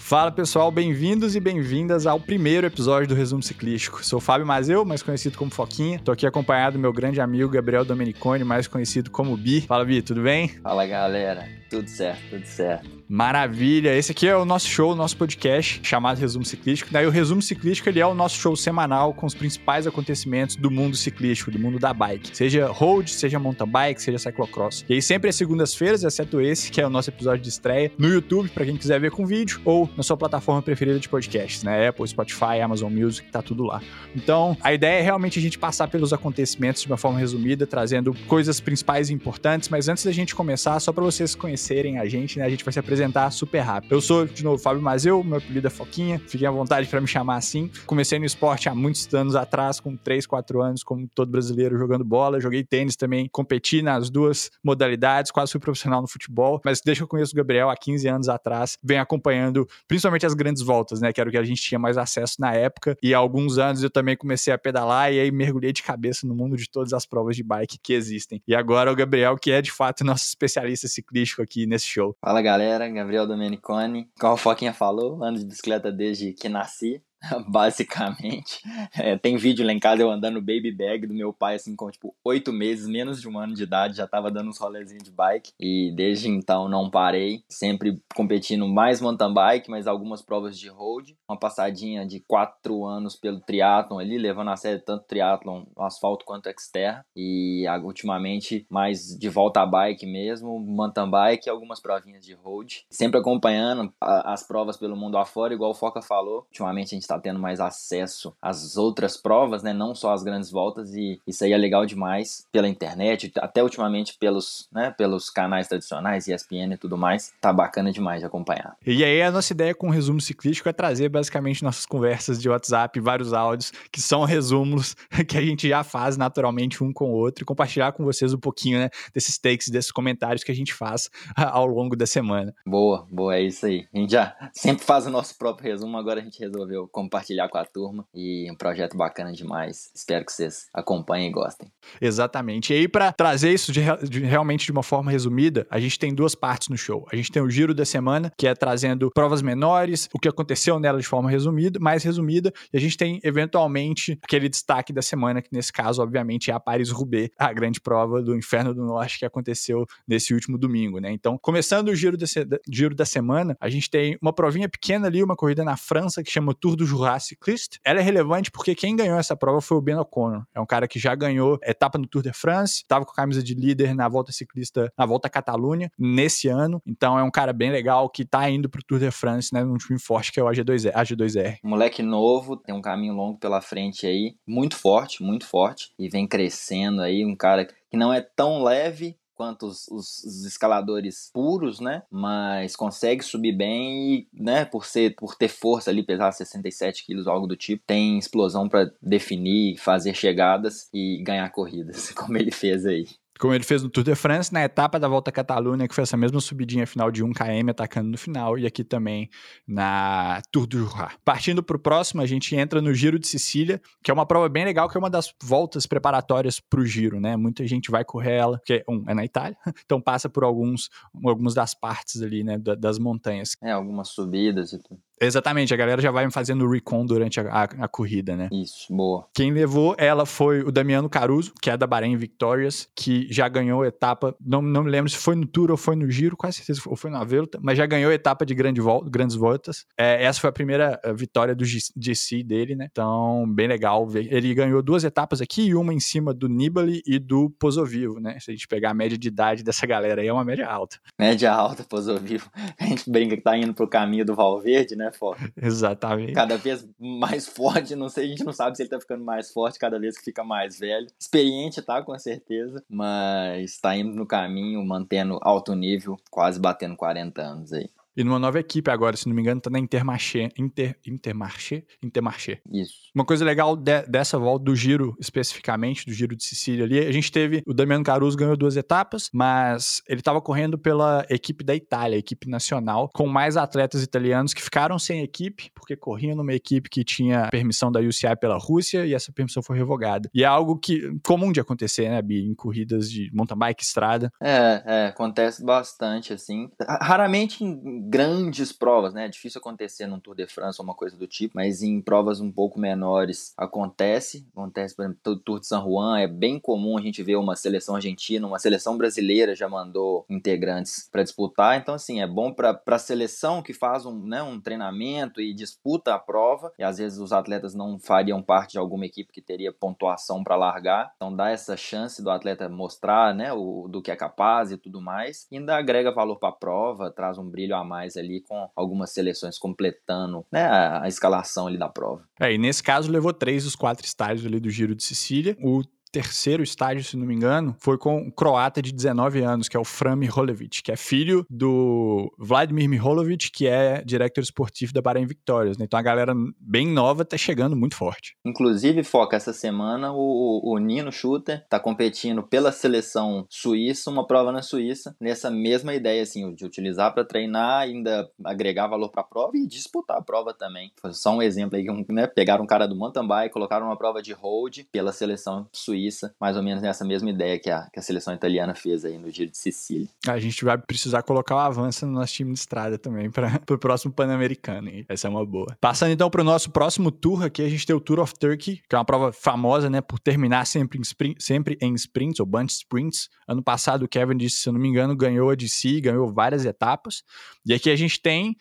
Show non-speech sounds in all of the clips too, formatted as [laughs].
Fala pessoal, bem-vindos e bem-vindas ao primeiro episódio do Resumo Ciclístico. Sou Fábio Mazeu, mais conhecido como Foquinha. Tô aqui acompanhado do meu grande amigo Gabriel Domeniconi, mais conhecido como Bi. Fala Bi, tudo bem? Fala galera, tudo certo, tudo certo. Maravilha! Esse aqui é o nosso show, o nosso podcast chamado Resumo Ciclístico. Daí o Resumo Ciclístico ele é o nosso show semanal com os principais acontecimentos do mundo ciclístico, do mundo da bike. Seja road, seja mountain bike, seja cyclocross. E aí sempre é segundas-feiras, exceto esse, que é o nosso episódio de estreia, no YouTube, para quem quiser ver com vídeo, ou na sua plataforma preferida de podcasts, né? Apple, Spotify, Amazon Music, tá tudo lá. Então, a ideia é realmente a gente passar pelos acontecimentos de uma forma resumida, trazendo coisas principais e importantes, mas antes da gente começar, só para vocês conhecerem a gente, né? A gente vai se apresentar super rápido. Eu sou, de novo, Fábio Mazeu, meu apelido é Foquinha, fiquem à vontade para me chamar assim. Comecei no esporte há muitos anos atrás, com 3, 4 anos, como todo brasileiro jogando bola. Joguei tênis também, competi nas duas modalidades, quase fui profissional no futebol, mas desde que eu conheço o Gabriel há 15 anos atrás, venho acompanhando principalmente as grandes voltas, né? Que era o que a gente tinha mais acesso na época. E há alguns anos eu também comecei a pedalar e aí mergulhei de cabeça no mundo de todas as provas de bike que existem. E agora o Gabriel, que é de fato nosso especialista ciclístico aqui nesse show. Fala galera, Gabriel Domeniconi. Como a Foquinha falou, ando de bicicleta desde que nasci. [laughs] basicamente. É, tem vídeo lá em casa eu andando baby bag do meu pai, assim, com tipo oito meses, menos de um ano de idade, já tava dando uns rolezinhos de bike. E desde então não parei, sempre competindo mais mountain bike, mas algumas provas de road. Uma passadinha de quatro anos pelo triatlon ali, levando a sério tanto triatlon asfalto quanto exterra. E ultimamente mais de volta a bike mesmo, mountain bike e algumas provinhas de road. Sempre acompanhando as provas pelo mundo afora, igual o Foca falou. Ultimamente a gente está tendo mais acesso às outras provas, né? Não só as grandes voltas e isso aí é legal demais pela internet, até ultimamente pelos, né, pelos canais tradicionais, ESPN e tudo mais. Tá bacana demais de acompanhar. E aí a nossa ideia com o resumo ciclístico é trazer basicamente nossas conversas de WhatsApp, vários áudios que são resumos [laughs] que a gente já faz naturalmente um com o outro e compartilhar com vocês um pouquinho, né, desses takes, desses comentários que a gente faz [laughs] ao longo da semana. Boa, boa, é isso aí. A gente já [laughs] sempre faz o nosso próprio resumo, agora a gente resolveu compartilhar com a turma e um projeto bacana demais. Espero que vocês acompanhem e gostem. Exatamente. E aí, para trazer isso de, de, realmente de uma forma resumida, a gente tem duas partes no show. A gente tem o giro da semana, que é trazendo provas menores, o que aconteceu nela de forma resumida, mais resumida, e a gente tem, eventualmente, aquele destaque da semana, que nesse caso, obviamente, é a Paris-Roubaix, a grande prova do Inferno do Norte que aconteceu nesse último domingo, né? Então, começando o giro, desse, giro da semana, a gente tem uma provinha pequena ali, uma corrida na França que chama Tour do Jura Cycliste. Ela é relevante porque quem ganhou essa prova foi o Ben O'Connor. É um cara que já ganhou etapa no Tour de France, estava com a camisa de líder na volta ciclista, na volta Catalunha, nesse ano. Então é um cara bem legal que tá indo pro Tour de France, né, num time forte que é o AG2R. AG2R. Moleque novo, tem um caminho longo pela frente aí, muito forte, muito forte, e vem crescendo aí, um cara que não é tão leve, quanto os, os, escaladores puros, né? Mas consegue subir bem e, né, por ser por ter força ali, pesar 67 quilos, algo do tipo, tem explosão para definir, fazer chegadas e ganhar corridas, [laughs] como ele fez aí como ele fez no Tour de France, na etapa da Volta à Catalunha, que foi essa mesma subidinha final de 1 km atacando no final, e aqui também na Tour du Jura. Partindo para o próximo, a gente entra no Giro de Sicília, que é uma prova bem legal, que é uma das voltas preparatórias para o Giro, né? Muita gente vai correr ela, porque um, é na Itália, [laughs] então passa por alguns, algumas das partes ali, né, das montanhas. É, algumas subidas e tudo. Exatamente, a galera já vai fazendo o recon durante a, a, a, corrida, né? Isso, boa. Quem levou ela foi o Damiano Caruso, que é da Bahrein Victorious, que já ganhou etapa, não, não me lembro se foi no Tour ou foi no Giro, quase certeza ou foi na Velta, mas já ganhou etapa de grande vol grandes voltas. É, essa foi a primeira eh, vitória do GC dele, né? Então, bem legal ver. Ele ganhou duas etapas aqui e uma em cima do Nibali e do Pozovivo, né? Se a gente pegar a média de idade dessa galera aí, é uma média alta. Média alta, Pozovivo. [laughs] A gente brinca que tá indo pro caminho do Valverde, né? Forte. [laughs] Exatamente. Cada vez mais forte, não sei, a gente não sabe se ele tá ficando mais forte cada vez que fica mais velho. Experiente, tá, com certeza, mas tá indo no caminho, mantendo alto nível, quase batendo 40 anos aí. E numa nova equipe agora, se não me engano, tá na Intermarché. Inter, Intermarché? Intermarché. Isso. Uma coisa legal de, dessa volta do Giro, especificamente, do Giro de Sicília ali, a gente teve, o Damiano Caruso ganhou duas etapas, mas ele estava correndo pela equipe da Itália, a equipe nacional, com mais atletas italianos que ficaram sem equipe, porque corriam numa equipe que tinha permissão da UCI pela Rússia e essa permissão foi revogada. E é algo que comum de acontecer, né, Bi, em corridas de mountain bike, estrada. É, é, acontece bastante, assim. Raramente em grandes provas, né? É difícil acontecer num Tour de France ou uma coisa do tipo, mas em provas um pouco menores acontece. Acontece, por exemplo, o Tour de San Juan, é bem comum a gente ver uma seleção argentina, uma seleção brasileira já mandou integrantes para disputar. Então, assim, é bom para a seleção que faz um, né, um treinamento e disputa a prova, e às vezes os atletas não fariam parte de alguma equipe que teria pontuação para largar. Então, dá essa chance do atleta mostrar né, o, do que é capaz e tudo mais. E ainda agrega valor para a prova, traz um brilho a mais ali com algumas seleções completando né, a, a escalação ali da prova. É, e nesse caso levou três dos quatro estágios ali do Giro de Sicília. O terceiro estágio, se não me engano, foi com um croata de 19 anos, que é o Fran Miholovic, que é filho do Vladimir Miholovic, que é diretor esportivo da Bahrein Victorious. Né? Então a galera bem nova tá chegando muito forte. Inclusive, Foca, essa semana o, o Nino Schutter tá competindo pela seleção suíça, uma prova na Suíça, nessa mesma ideia, assim, de utilizar para treinar, ainda agregar valor para a prova e disputar a prova também. Foi só um exemplo aí, né? Pegaram um cara do mountain bike, colocaram uma prova de road pela seleção suíça Suíça, mais ou menos nessa mesma ideia que a, que a seleção italiana fez aí no Giro de Sicília. A gente vai precisar colocar o avanço no nosso time de estrada também para [laughs] o próximo Pan-Americano. Essa é uma boa. Passando então para o nosso próximo tour aqui, a gente tem o Tour of Turkey, que é uma prova famosa, né, por terminar sempre em, sprint, sempre em sprints ou bunch sprints. Ano passado o Kevin disse, se eu não me engano, ganhou a si, ganhou várias etapas. E aqui a gente tem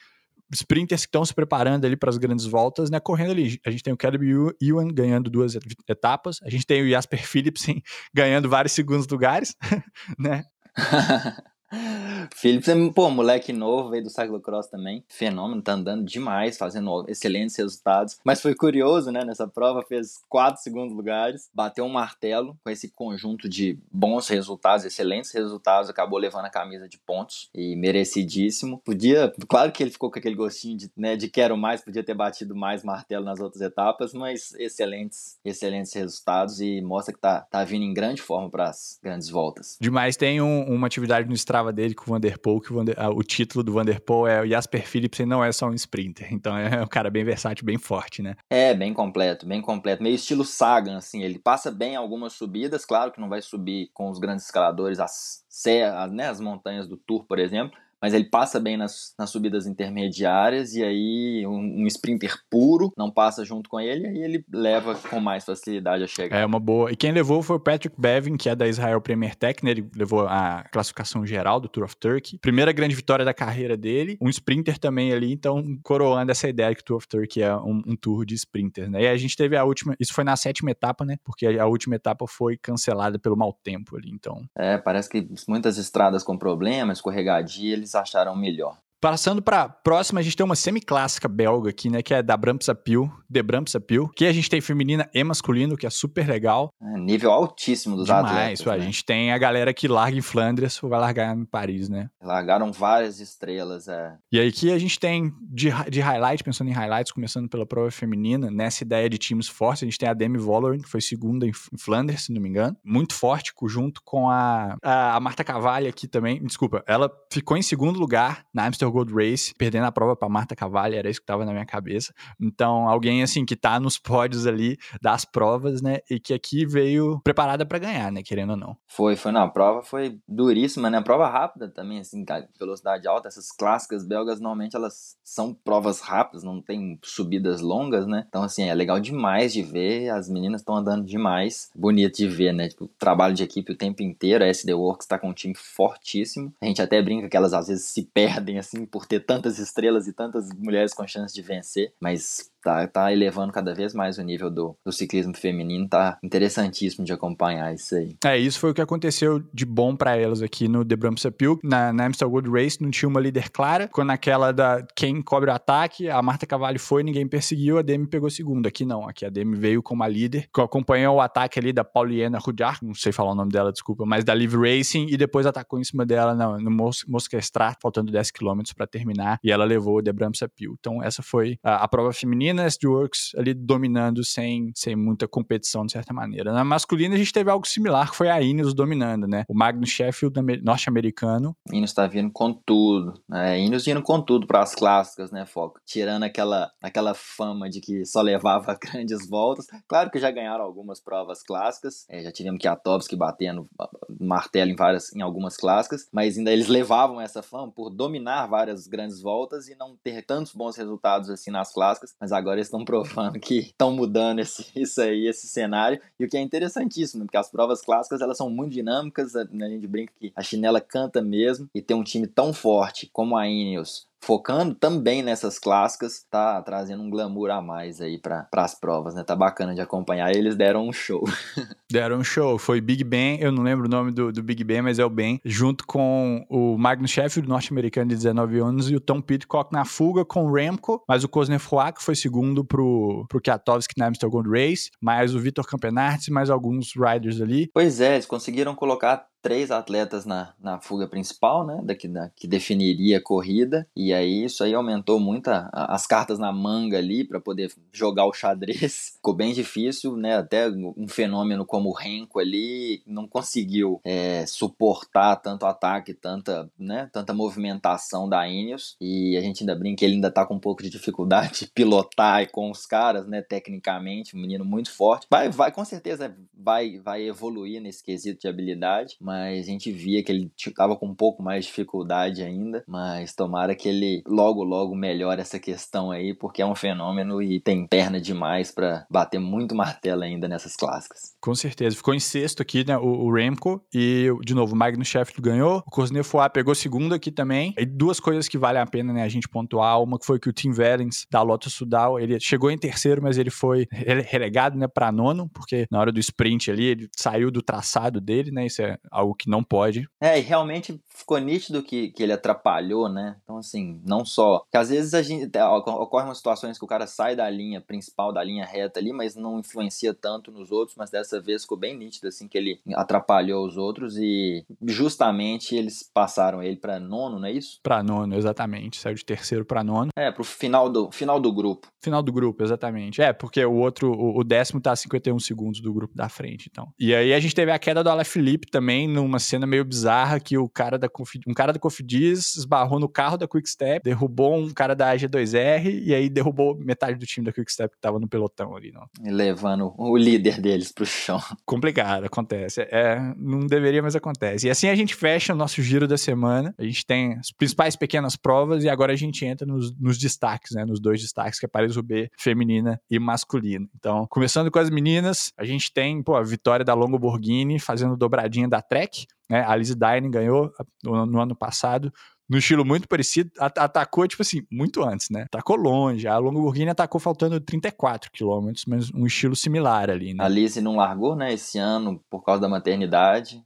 sprinters que estão se preparando ali para as grandes voltas, né? Correndo ali. A gente tem o Caleb Ewan ganhando duas etapas, a gente tem o Jasper Philipsen [laughs] ganhando vários segundos lugares, [laughs] né? [laughs] Phillips é, pô, moleque novo, veio do cyclocross também. Fenômeno, tá andando demais, fazendo excelentes resultados. Mas foi curioso, né? Nessa prova, fez quatro segundos lugares, bateu um martelo com esse conjunto de bons resultados, excelentes resultados, acabou levando a camisa de pontos e merecidíssimo. Podia, claro que ele ficou com aquele gostinho de, né, de quero mais, podia ter batido mais martelo nas outras etapas, mas excelentes, excelentes resultados e mostra que tá, tá vindo em grande forma para as grandes voltas. Demais, tem um, uma atividade no Strava dele com o Vanderpool, que o, Vander, ah, o título do Vanderpool é o Jasper Philipsen não é só um sprinter. Então é um cara bem versátil, bem forte, né? É, bem completo, bem completo. Meio estilo Sagan, assim. Ele passa bem algumas subidas, claro que não vai subir com os grandes escaladores as serras, né, as montanhas do Tour, por exemplo, mas ele passa bem nas, nas subidas intermediárias e aí um, um, sprinter puro não passa junto com ele e ele leva com mais facilidade a chegar. É uma boa. E quem levou foi o Patrick Bevin, que é da Israel Premier Tech, né? Ele levou a classificação geral do Tour of Turkey. Primeira grande vitória da carreira dele. Um sprinter também ali, então coroando essa ideia que o Tour of Turkey é um, um tour de sprinters, né? E a gente teve a última, isso foi na sétima etapa, né? Porque a, a última etapa foi cancelada pelo mau tempo ali, então. É, parece que muitas estradas com problemas, escorregadia, eles eles acharam melhor. Passando para a próxima, a gente tem uma semi-clássica belga aqui, né? Que é da Bramsapil, de Bramsapil. Que a gente tem feminina e masculino, que é super legal. É, nível altíssimo dos Demais, atletas. Né? A gente tem a galera que larga em Flandres ou vai largar em Paris, né? Largaram várias estrelas, é. E aí que a gente tem de, de highlight, pensando em highlights, começando pela prova feminina, nessa ideia de times fortes, a gente tem a Demi Vollering, que foi segunda em Flandres, se não me engano. Muito forte, junto com a, a, a Marta Cavalli aqui também. Desculpa, ela ficou em segundo lugar na Amsterdam Gold Race, perdendo a prova para Marta Cavalli, era isso que estava na minha cabeça. Então, alguém assim que tá nos pódios ali das provas, né, e que aqui veio preparada para ganhar, né, querendo ou não. Foi, foi, não, a prova foi duríssima, né? Prova rápida também, assim, velocidade alta, essas clássicas belgas normalmente elas são provas rápidas, não tem subidas longas, né? Então, assim, é legal demais de ver, as meninas estão andando demais, bonito de ver, né? Tipo, trabalho de equipe o tempo inteiro, a SD Works tá com um time fortíssimo. A gente até brinca que elas às vezes se perdem assim por ter tantas estrelas e tantas mulheres com chance de vencer, mas tá, tá elevando cada vez mais o nível do, do ciclismo feminino, tá interessantíssimo de acompanhar isso aí. É, isso foi o que aconteceu de bom para elas aqui no The Bramsapil. Na, na Amstel Gold Race não tinha uma líder clara, quando naquela da quem cobre o ataque, a Marta Cavalli foi, ninguém perseguiu, a Demi pegou segundo. Aqui não, aqui a Demi veio como a líder, que acompanhou o ataque ali da Pauliana Rudjar, não sei falar o nome dela, desculpa, mas da Live Racing, e depois atacou em cima dela no, no Mos Mosquestrat, faltando 10 km para terminar, e ela levou o The Bramsapil. Então essa foi a, a prova feminina feminina, SD Works ali dominando sem, sem muita competição, de certa maneira. Na masculina, a gente teve algo similar, que foi a Ineos dominando, né? O Magnus Sheffield, norte-americano. Ineos tá vindo com tudo, né? Ineos vindo com tudo para as clássicas, né, Foco? Tirando aquela, aquela fama de que só levava [laughs] grandes voltas. Claro que já ganharam algumas provas clássicas, é, já tivemos Kiatowski batendo martelo em várias, em algumas clássicas, mas ainda eles levavam essa fama por dominar várias grandes voltas e não ter tantos bons resultados assim nas clássicas, mas agora estão provando que estão mudando esse, [laughs] isso aí, esse cenário, e o que é interessantíssimo, porque as provas clássicas elas são muito dinâmicas, né, a gente brinca que a chinela canta mesmo, e ter um time tão forte como a Ineos focando também nessas clássicas, tá trazendo um glamour a mais aí para as provas, né? Tá bacana de acompanhar. Eles deram um show. [laughs] deram um show. Foi Big Ben, eu não lembro o nome do, do Big Ben, mas é o Ben, junto com o Magnus Sheffield, norte-americano de 19 anos, e o Tom Pitcock na fuga com o Remco, mas o que foi segundo pro, pro Kwiatkowski na Amstel Gold Race, mais o Vitor Campenarts, mais alguns riders ali. Pois é, eles conseguiram colocar três atletas na, na fuga principal, né, da da, que definiria a corrida, e aí isso aí aumentou muito a, a, as cartas na manga ali para poder jogar o xadrez. [laughs] Ficou bem difícil, né, até um fenômeno como o Renko ali não conseguiu é, suportar tanto ataque, tanta, né, tanta movimentação da Ineos, e a gente ainda brinca que ele ainda tá com um pouco de dificuldade de [laughs] pilotar com os caras, né, tecnicamente, um menino muito forte. Vai, vai com certeza vai, vai evoluir nesse quesito de habilidade, mas a gente via que ele tava com um pouco mais de dificuldade ainda, mas tomara que ele logo logo melhore essa questão aí, porque é um fenômeno e tem perna demais para bater muito martelo ainda nessas clássicas. Com certeza, ficou em sexto aqui, né, o, o Remco. E de novo o Magnus Sheffield ganhou, o Cosnefroy pegou segundo aqui também. E duas coisas que valem a pena, né, a gente pontuar, uma que foi que o Tim Wellens da Lotto Sudal, ele chegou em terceiro, mas ele foi relegado, né, para nono, porque na hora do sprint ali ele saiu do traçado dele, né, isso é algo que não pode. É, e realmente ficou nítido que, que ele atrapalhou, né? Então, assim, não só. Que às vezes a gente. Ocorrem umas situações que o cara sai da linha principal, da linha reta ali, mas não influencia tanto nos outros, mas dessa vez ficou bem nítido, assim, que ele atrapalhou os outros e justamente eles passaram ele para nono, não é isso? Para nono, exatamente. Saiu de terceiro para nono. É, pro final do, final do grupo. Final do grupo, exatamente. É, porque o outro, o, o décimo tá a 51 segundos do grupo da frente, então. E aí a gente teve a queda do Alain Felipe também, numa cena meio bizarra que o cara da um cara da Cofidis esbarrou no carro da Quickstep, derrubou um cara da AG2R e aí derrubou metade do time da Quickstep que tava no pelotão ali, não. Levando o líder deles pro chão. [laughs] Complicado, acontece. É, não deveria, mas acontece. E assim a gente fecha o nosso giro da semana. A gente tem as principais pequenas provas e agora a gente entra nos, nos destaques, né? Nos dois destaques, que é Paris-Roubaix feminina e masculina. Então, começando com as meninas, a gente tem, pô, a vitória da Longo Borghini fazendo dobradinha da Trek, né? A Liz Dine ganhou no, no ano passado, no estilo muito parecido, atacou, tipo assim, muito antes, né? Atacou longe. A Longo Borghini atacou faltando 34 quilômetros, mas um estilo similar ali, né? A Lizzie não largou, né, esse ano por causa da maternidade.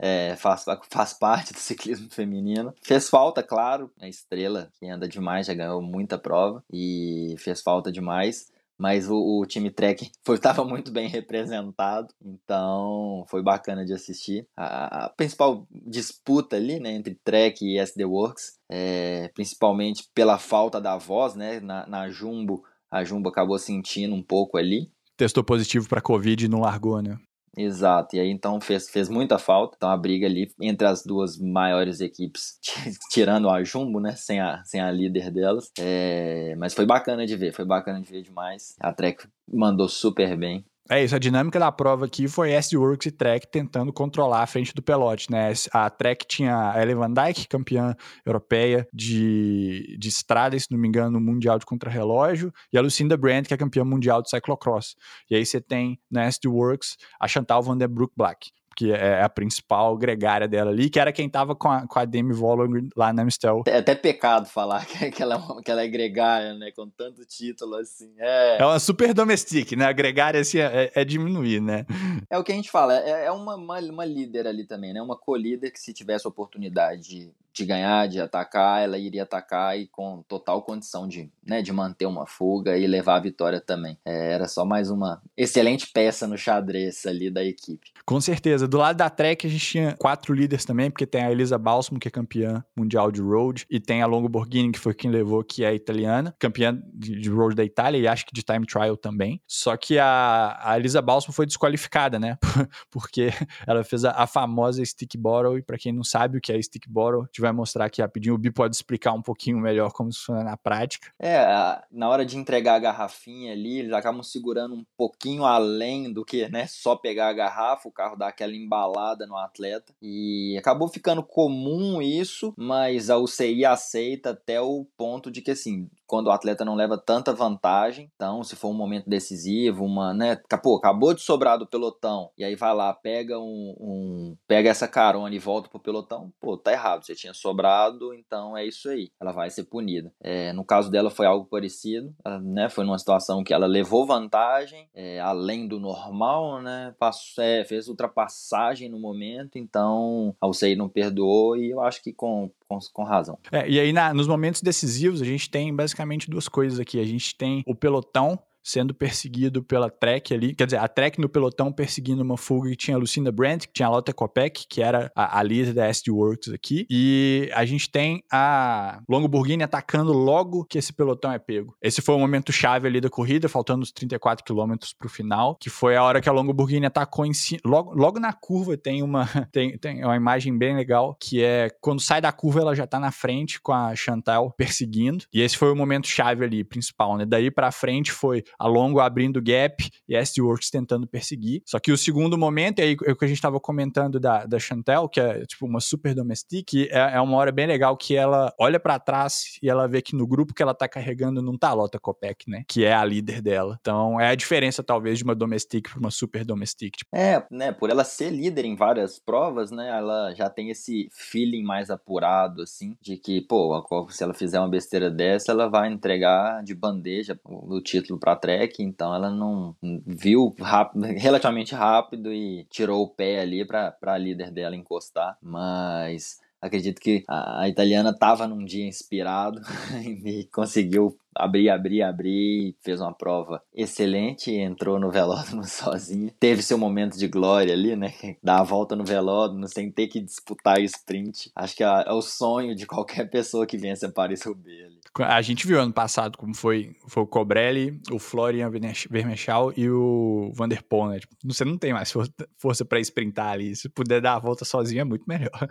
É, faz, faz parte do ciclismo feminino. Fez falta, claro. A estrela, que anda demais, já ganhou muita prova e fez falta demais mas o, o time Trek [laughs] estava muito bem representado, então foi bacana de assistir. A, a, principal disputa ali, né, entre Trek e SD Works, é, principalmente pela falta da voz, né, na, na Jumbo, a Jumbo acabou sentindo um pouco ali. Testou positivo para Covid e não largou, né? Exato, e aí então fez, fez muita falta. Então a briga ali entre as duas maiores equipes, [laughs] tirando a Jumbo, né? Sem a, sem a líder delas. É, mas foi bacana de ver, foi bacana de ver demais. A Trek mandou super bem. É isso, a dinâmica da prova aqui foi S-Works e Trek tentando controlar a frente do pelote, né? A Trek tinha a Ellen Van Dyke, campeã europeia de, de estrada, se não me engano, no Mundial de Contrarrelógio, e a Lucinda Brandt, que é campeã mundial de cyclocross. E aí você tem na S-Works a Chantal Van Der Broek Black que é a principal gregária dela ali, que era quem tava com a, com a Demi Vollering lá na Amstel. É até pecado falar [laughs] que ela, é que ela é gregária, né? Com tanto título, assim. É, é uma super domestique, né? A gregária, assim, é, é diminuir, né? É o que a gente fala, é, é uma, uma, uma líder ali também, né? Uma co-líder que se tivesse oportunidade de ganhar, de atacar, ela iria atacar e com total condição de, né, de manter uma fuga e levar a vitória também. É, era só mais uma excelente peça no xadrez ali da equipe. Com certeza. Do lado da Trek, a gente tinha quatro líderes também, porque tem a Elisa Balsamo, que é campeã mundial de road, e tem a Longo Borghini, que foi quem levou, que é italiana, campeã de, road da Itália e acho que de time trial também. Só que a, a Elisa Balsamo foi desqualificada, né? [laughs] porque ela fez a, a famosa stick bottle, e para quem não sabe o que é stick bottle, vai mostrar aqui rapidinho. O Bi pode explicar um pouquinho melhor como isso funciona na prática. É, na hora de entregar a garrafinha ali, eles acabam segurando um pouquinho além do que, né, só pegar a garrafa, o carro dá aquela embalada no atleta. E acabou ficando comum isso, mas a UCI aceita até o ponto de que, assim, quando o atleta não leva tanta vantagem. Então, se for um momento decisivo, uma, né, pô, acabou de sobrar do pelotão, e aí vai lá, pega um, um, pega essa carona e volta pro pelotão, pô, tá errado, você tinha sobrado, então é isso aí. Ela vai ser punida. É, no caso dela foi algo parecido, né, foi numa situação que ela levou vantagem, é, além do normal, né, passou, é, fez ultrapassagem no momento, então a UCI não perdoou e eu acho que com, com, com razão. É, e aí na, nos momentos decisivos a gente tem basicamente duas coisas aqui. A gente tem o pelotão sendo perseguido pela Trek ali, quer dizer, a Trek no pelotão perseguindo uma fuga que tinha a Lucinda Brandt, que tinha a Lotte Kopeck, que era a, a líder da SD Works aqui, e a gente tem a Longo Burghini atacando logo que esse pelotão é pego. Esse foi o momento chave ali da corrida, faltando os 34 quilômetros pro final, que foi a hora que a Longo Burghini atacou em si, logo, logo na curva tem uma [laughs] tem, tem uma imagem bem legal, que é quando sai da curva ela já tá na frente com a Chantal perseguindo, e esse foi o momento chave ali, principal, né? Daí para frente foi a Longo abrindo gap e a SD-Works tentando perseguir. Só que o segundo momento, é, é o que a gente estava comentando da, da Chantel, que é tipo uma super domestique, é, é uma hora bem legal que ela olha para trás e ela vê que no grupo que ela tá carregando não tá a Lota Copec, né? Que é a líder dela. Então é a diferença, talvez, de uma domestique para uma super domestique. Tipo. É, né? Por ela ser líder em várias provas, né? Ela já tem esse feeling mais apurado, assim, de que, pô, se ela fizer uma besteira dessa, ela vai entregar de bandeja o título pra track, então ela não viu rápido, relativamente rápido e tirou o pé ali para a líder dela encostar, mas acredito que a, a italiana estava num dia inspirado [laughs] e conseguiu abrir, abrir, abrir, fez uma prova excelente, entrou no velódromo [laughs] sozinho. Teve seu momento de glória ali, né? Dar a volta no velódromo sem ter que disputar sprint. Acho que é, é o sonho de qualquer pessoa que vença Paris-Roubaix. A gente viu ano passado como foi, foi o Cobrelli, o Florian Vermechal e o Vanderpool, né? Tipo, você não tem mais força para sprintar ali. Se puder dar a volta sozinho é muito melhor. [laughs]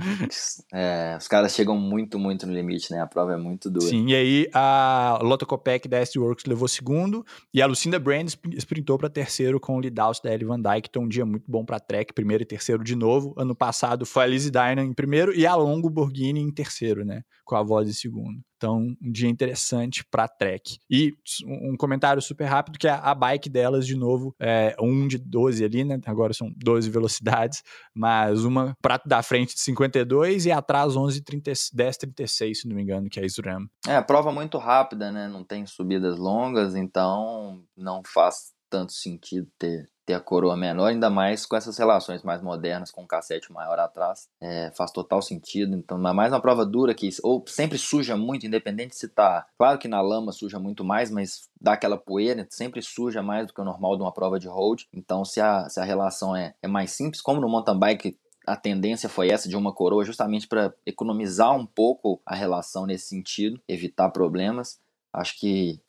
É, os caras chegam muito, muito no limite, né? A prova é muito dura. Sim, e aí a Lotto Copec da S-Works levou segundo e a Lucinda Brand sprintou para terceiro com o Lidaus da Ellie Van Dyke, então um dia muito bom para Trek, primeiro e terceiro de novo. Ano passado foi a Lizzie Dynan em primeiro e a Longo Borghini em terceiro, né? Com a voz em segundo. Então, um dia interessante para Trek. E um comentário super rápido que a, a bike delas, de novo, é um de 12 ali, né? Agora são 12 velocidades, mas uma prato da frente de 52 e atrás 11 30, 10 36, se não me engano, que é a SRAM. É, prova muito rápida, né? Não tem subidas longas, então não faz tanto sentido ter ter a coroa menor, ainda mais com essas relações mais modernas, com um cassete maior atrás, é, faz total sentido. Então, mais uma prova dura que ou sempre suja muito, independente se tá. Claro que na lama suja muito mais, mas dá aquela poeira, sempre suja mais do que o normal de uma prova de road. Então, se a, se a relação é, é mais simples, como no mountain bike a tendência foi essa de uma coroa, justamente para economizar um pouco a relação nesse sentido, evitar problemas acho que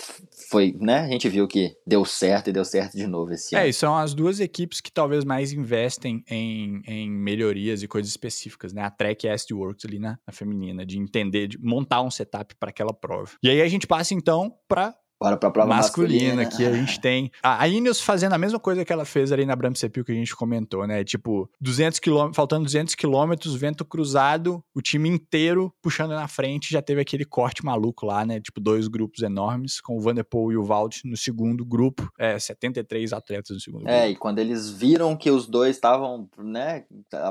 foi, né? A gente viu que deu certo e deu certo de novo esse é, ano. É, e são as duas equipes que talvez mais investem em, em melhorias e coisas específicas, né? A Trek e a Works ali na, na feminina, de entender, de montar um setup para aquela prova. E aí a gente passa então para Bora pra prova masculina. masculina que a gente tem. A Ineos fazendo a mesma coisa que ela fez ali na Bram Sepil que a gente comentou, né? Tipo, 200 km, faltando 200 quilômetros, vento cruzado, o time inteiro puxando na frente, já teve aquele corte maluco lá, né? Tipo, dois grupos enormes, com o Vanderpool e o Valt no segundo grupo, é, 73 atletas no segundo é, grupo. É, e quando eles viram que os dois estavam, né,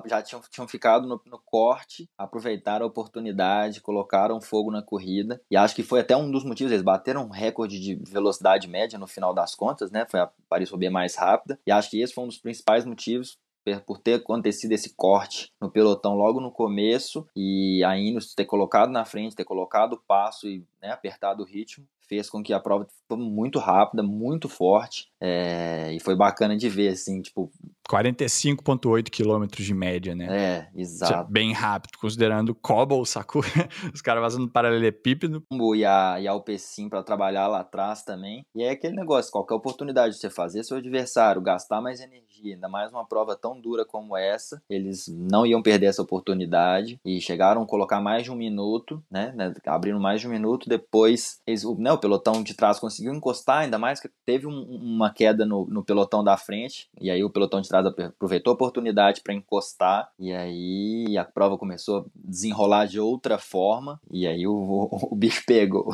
já tinham, tinham ficado no, no corte, aproveitaram a oportunidade, colocaram fogo na corrida, e acho que foi até um dos motivos, eles bateram um recorde de velocidade média no final das contas, né? Foi a Paris-Roubaix mais rápida. E acho que esse foi um dos principais motivos por ter acontecido esse corte no pelotão logo no começo e a Ineos ter colocado na frente, ter colocado o passo e né, apertado o ritmo, fez com que a prova foi muito rápida, muito forte é, e foi bacana de ver, assim, tipo... 45,8 quilômetros de média, né? É, exato. É bem rápido, considerando cobble, sacou? [laughs] Os caras fazendo paralelepípedo. E a, e a UP5 para trabalhar lá atrás também. E é aquele negócio, qualquer oportunidade de você fazer seu adversário gastar mais energia, ainda mais uma prova tão dura como essa, eles não iam perder essa oportunidade e chegaram a colocar mais de um minuto, né? né abrindo mais de um minuto, depois eles, né, o pelotão de trás conseguiu encostar, ainda mais que teve um, uma queda no, no pelotão da frente, e aí o pelotão de aproveitou a oportunidade para encostar, e aí a prova começou a desenrolar de outra forma, e aí o, o, o bicho pegou.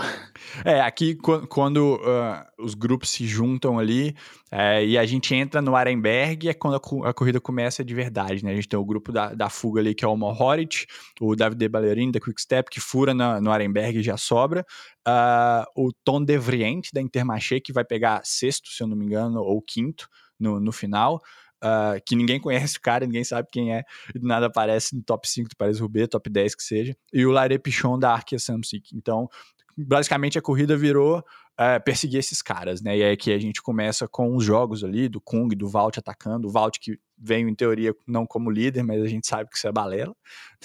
É, aqui quando uh, os grupos se juntam ali é, e a gente entra no Arenberg, é quando a, a, corrida começa de verdade, né? A gente tem o grupo da, da fuga ali, que é o Mohoric, o David Ballerini da Quickstep, que fura na, no Arenberg e já sobra, uh, o Tom Devrient da Intermarché, que vai pegar sexto, se eu não me engano, ou quinto no, no final, Uh, que ninguém conhece o cara, ninguém sabe quem é, e nada aparece no top 5 do Paris-Roubaix, top 10 que seja, e o Larry Pichon da Arkia Samsic. Então, basicamente a corrida virou uh, perseguir esses caras, né? E é que a gente começa com os jogos ali, do Kung, do Valt atacando, o Valt que veio em teoria não como líder, mas a gente sabe que isso é balela,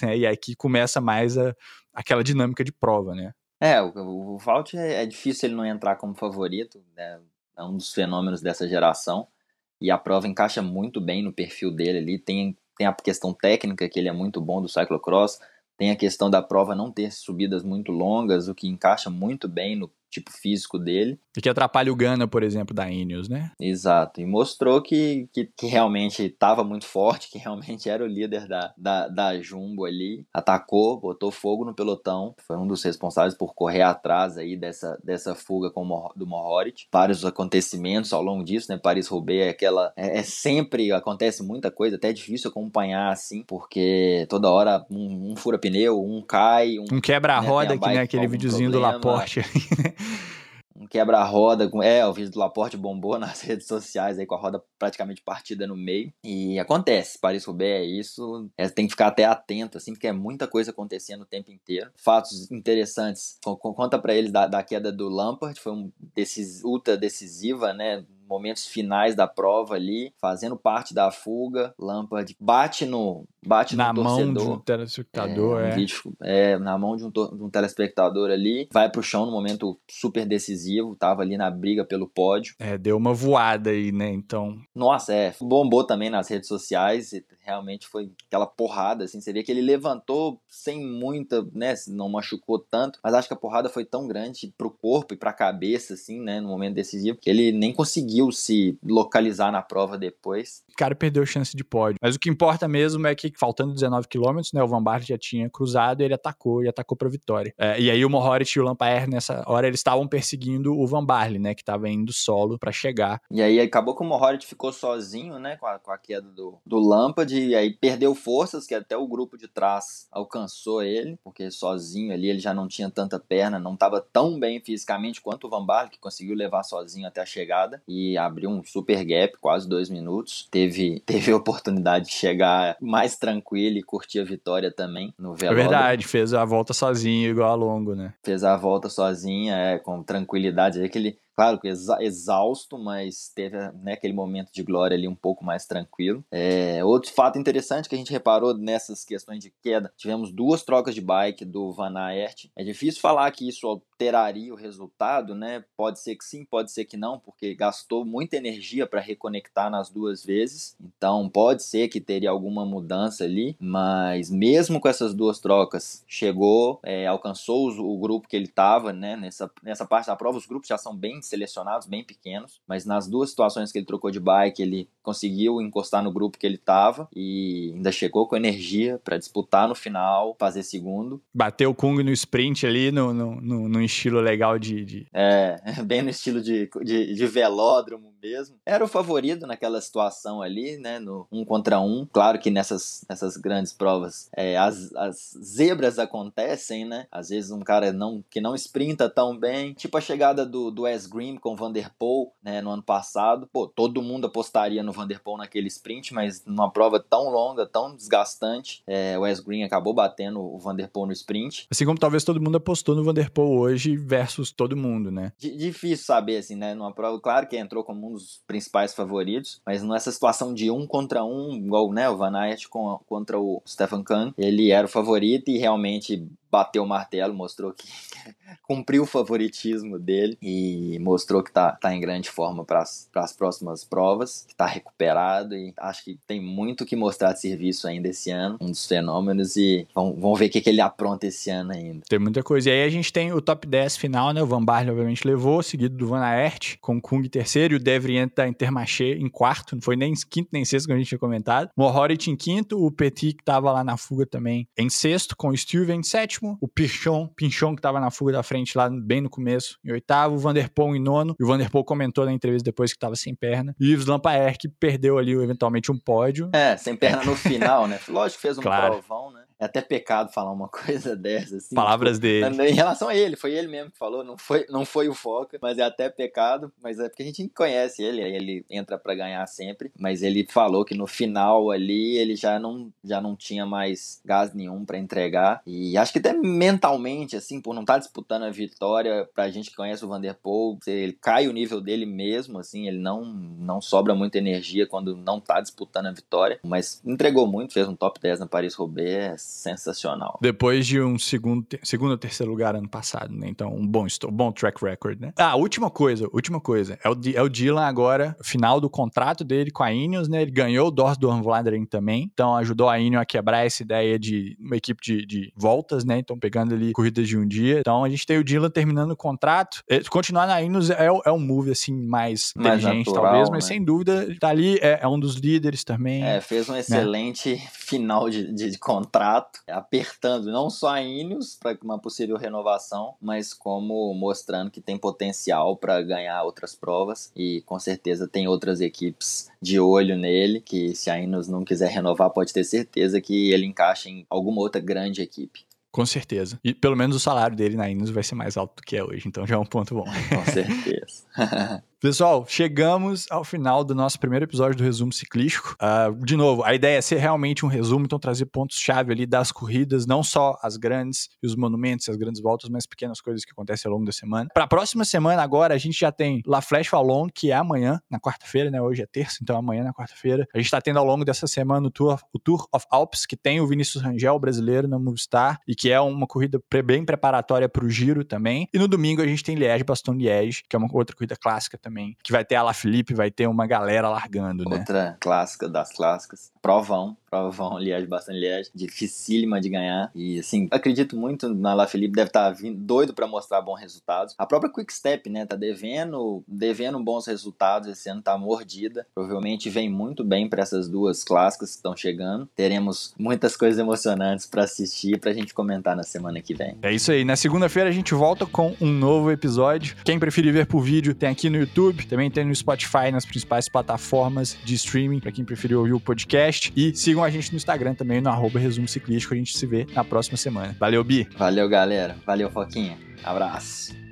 né? E aqui começa mais a, aquela dinâmica de prova, né? É, o, o Valt é, é difícil ele não entrar como favorito, né? É um dos fenômenos dessa geração e a prova encaixa muito bem no perfil dele ali. Tem, tem a questão técnica, que ele é muito bom do cyclocross, tem a questão da prova não ter subidas muito longas, o que encaixa muito bem no tipo físico dele. E que atrapalha o Gana, por exemplo, da Ineos, né? Exato. E mostrou que, que, que realmente estava muito forte, que realmente era o líder da, da, da Jumbo ali. Atacou, botou fogo no pelotão. Foi um dos responsáveis por correr atrás aí dessa, dessa fuga com o, do Mohoric. Vários acontecimentos ao longo disso, né? Paris-Roubaix é aquela... É, é, sempre... Acontece muita coisa, até é difícil acompanhar assim, porque toda hora um, um fura pneu, um cai... Um, um quebra-roda, né, que nem aquele videozinho problema. do Laporte. Um quebra-roda com. É, o vídeo do Laporte bombou [laughs] nas redes sociais aí com a roda praticamente partida no meio. E acontece, Paris-Roubaix é isso. É, tem que ficar até atento, assim, porque é muita coisa acontecendo o tempo inteiro. Fatos interessantes. Conta para eles da, da, queda do Lampard, foi um desses ultra decisiva, né? momentos finais da prova ali, fazendo parte da fuga. Lampard bate no bate na no mão de um telespectador, é. Um vídeo, é. na mão de um, de um telespectador ali, vai pro chão no momento super decisivo, tava ali na briga pelo pódio. É, deu uma voada aí, né? Então. Nossa, é, bombou também nas redes sociais, realmente foi aquela porrada, assim, você vê que ele levantou sem muita, né, não machucou tanto, mas acho que a porrada foi tão grande pro corpo e pra cabeça, assim, né, no momento decisivo, que ele nem conseguiu conseguiu se localizar na prova depois. O cara perdeu chance de pódio. Mas o que importa mesmo é que, faltando 19 km, né, o Van Baarle já tinha cruzado ele atacou, e atacou pra vitória. É, e aí o Mohoric e o Lampaert, nessa hora, eles estavam perseguindo o Van Baarle, né, que tava indo solo para chegar. E aí acabou que o Mohoric ficou sozinho, né, com a, com a queda do, do Lampard, e aí perdeu forças, que até o grupo de trás alcançou ele, porque sozinho ali ele já não tinha tanta perna, não estava tão bem fisicamente quanto o Van Baarle, que conseguiu levar sozinho até a chegada. E abriu um super gap, quase dois minutos. Teve, teve a oportunidade de chegar mais tranquilo e curtir a vitória também no é velódromo. É verdade, fez a volta sozinho, igual a longo, né? Fez a volta sozinha, é, com tranquilidade. Aquele, claro que exa exausto, mas teve né, aquele momento de glória ali um pouco mais tranquilo. É, outro fato interessante que a gente reparou nessas questões de queda, tivemos duas trocas de bike do Van Aert. É difícil falar que isso alteraria o resultado, né? Pode ser que sim, pode ser que não, porque gastou muita energia para reconectar nas duas vezes. Então pode ser que teria alguma mudança ali, mas mesmo com essas duas trocas, chegou, é, alcançou o, o grupo que ele estava, né? Nessa, nessa parte da prova, os grupos já são bem selecionados, bem pequenos, mas nas duas situações que ele trocou de bike, ele conseguiu encostar no grupo que ele estava e ainda chegou com energia para disputar no final, fazer segundo. Bateu o Kung no sprint ali, no, no, no, no estilo legal de, de, É, [laughs] bem no estilo de, de, de velódromo mesmo. Era o favorito naquela situação ali, né? No um contra um. Claro que nessas, nessas grandes provas é, as, as zebras acontecem, né? Às vezes um cara não, que não sprinta tão bem. Tipo a chegada do, do Wes Green com o Van Der Poel, né, no ano passado. Pô, todo mundo apostaria no Van Der Poel naquele sprint, mas numa prova tão longa, tão desgastante, é, o Wes Green acabou batendo o Van Der Poel no sprint. Assim como talvez todo mundo apostou no Van Der Poel hoje versus todo mundo, né? D difícil saber, assim, né? Numa prova, claro que entrou como um dos principais favoritos, mas nessa situação de um contra um, igual né, o Van Aert contra o Stefan Kahn, ele era o favorito e realmente bateu o martelo, mostrou que [laughs] cumpriu o favoritismo dele e mostrou que tá, tá em grande forma para as próximas provas, que tá recuperado e acho que tem muito que mostrar de serviço ainda esse ano, um dos fenômenos e vamos, ver o que, que ele apronta esse ano ainda. Tem muita coisa. E aí a gente tem o top 10 final, né? O Van Barley obviamente levou, seguido do Van Aert, com o Kung terceiro e o Devrient da Intermarché em quarto, não foi nem quinto nem sexto, como a gente tinha comentado. Mohoric em quinto, o Petit que tava lá na fuga também em sexto, com o Stuyven em sétimo, sétimo, o Pinchon, Pinchon que estava na fuga da frente lá bem no começo, em oitavo, o Vanderpool em nono, e o Vanderpool comentou na entrevista depois que estava sem perna, e o Yves Lampaert que perdeu ali eventualmente um pódio. É, sem perna no final, né? Lógico que fez um claro. provão, né? É até pecado falar uma [laughs] coisa dessa. Assim, Palavras tipo, dele. Em relação a ele, foi ele mesmo que falou, não foi, não foi o Foca, mas é até pecado, mas é porque a gente conhece ele, ele entra para ganhar sempre, mas ele falou que no final ali ele já não, já não tinha mais gás nenhum para entregar, e acho que até mentalmente, assim, por não estar tá disputando a vitória, pra gente que conhece o Vanderpool, ele cai o nível dele mesmo, assim, ele não, não sobra muita energia quando não tá disputando a vitória, mas entregou muito, fez um top 10 na Paris-Roubaix, sensacional. Depois de um segundo, segundo ou terceiro lugar ano passado, né? Então, um bom, bom track record, né? Ah, última coisa, última coisa. É o, é o Dylan agora, final do contrato dele com a Ineos, né? Ele ganhou o Dors do Vlaanderen também. Então, ajudou a Ineos a quebrar essa ideia de uma equipe de, de voltas, né? Então, pegando ali corridas de um dia. Então, a gente tem o Dylan terminando o contrato. É, continuar na Ineos é, é um move, assim, mais, mais inteligente, natural, talvez. Mas, né? sem dúvida, tá ali, é, é, um dos líderes também. É, fez um né? excelente né? final de, de contrato contrato, apertando não só a Ineos para uma possível renovação, mas como mostrando que tem potencial para ganhar outras provas e com certeza tem outras equipes de olho nele, que se a Ineos não quiser renovar, pode ter certeza que ele encaixa em alguma outra grande equipe. Com certeza. E pelo menos o salário dele na Ineos vai ser mais alto do que é hoje, então já é um ponto bom. Com certeza. [laughs] Pessoal, chegamos ao final do nosso primeiro episódio do resumo ciclístico. Uh, de novo, a ideia é ser realmente um resumo, então trazer pontos-chave ali das corridas, não só as grandes e os monumentos, as grandes voltas, mas pequenas coisas que acontecem ao longo da semana. Para a próxima semana, agora, a gente já tem La Flèche Wallonne, que é amanhã, na quarta-feira, né? Hoje é terça, então amanhã na quarta-feira. A gente está tendo ao longo dessa semana o Tour, o Tour of Alps, que tem o Vinícius Rangel, brasileiro, na Movistar, e que é uma corrida bem preparatória para o Giro também. E no domingo a gente tem Liège-Bastogne-Liège, que é uma outra corrida clássica também. Que vai ter a La Felipe, vai ter uma galera largando, Outra né? Outra clássica das clássicas. Provão, provão, Liège, bastante Liège. Dificílima de ganhar. E, assim, acredito muito na La Felipe, deve estar tá vindo, doido para mostrar bons resultados. A própria Quick Step, né, tá devendo, devendo bons resultados. Esse ano tá mordida. Provavelmente vem muito bem para essas duas clássicas que estão chegando. Teremos muitas coisas emocionantes para assistir, pra gente comentar na semana que vem. É isso aí. Na segunda-feira a gente volta com um novo episódio. Quem preferir ver por vídeo, tem aqui no YouTube YouTube, também tem no Spotify, nas principais plataformas de streaming, para quem preferiu ouvir o podcast. E sigam a gente no Instagram também, no arroba Resumo Ciclístico. A gente se vê na próxima semana. Valeu, Bi. Valeu, galera. Valeu, Foquinha. Abraço.